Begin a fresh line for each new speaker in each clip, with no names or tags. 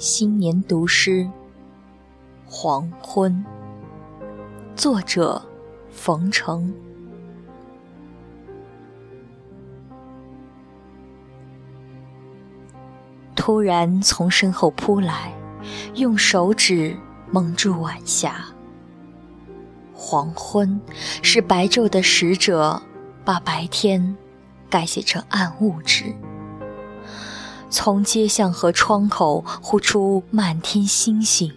新年读诗《黄昏》，作者冯程。突然从身后扑来，用手指蒙住晚霞。黄昏是白昼的使者，把白天改写成暗物质。从街巷和窗口呼出满天星星。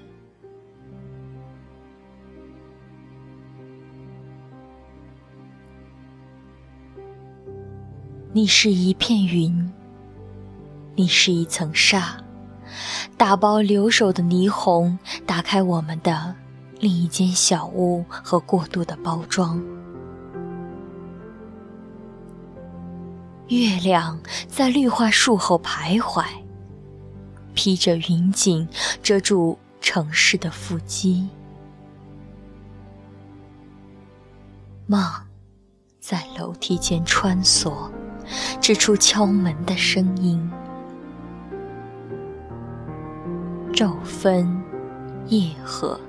你是一片云，你是一层纱，打包留守的霓虹，打开我们的另一间小屋和过度的包装。月亮在绿化树后徘徊，披着云锦遮住城市的腹肌。梦在楼梯间穿梭，指出敲门的声音。昼分夜合，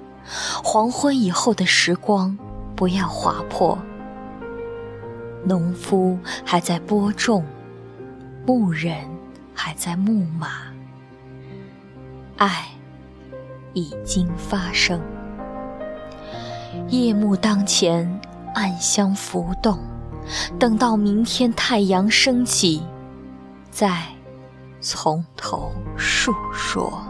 黄昏以后的时光，不要划破。农夫还在播种，牧人还在牧马，爱已经发生。夜幕当前，暗香浮动，等到明天太阳升起，再从头述说。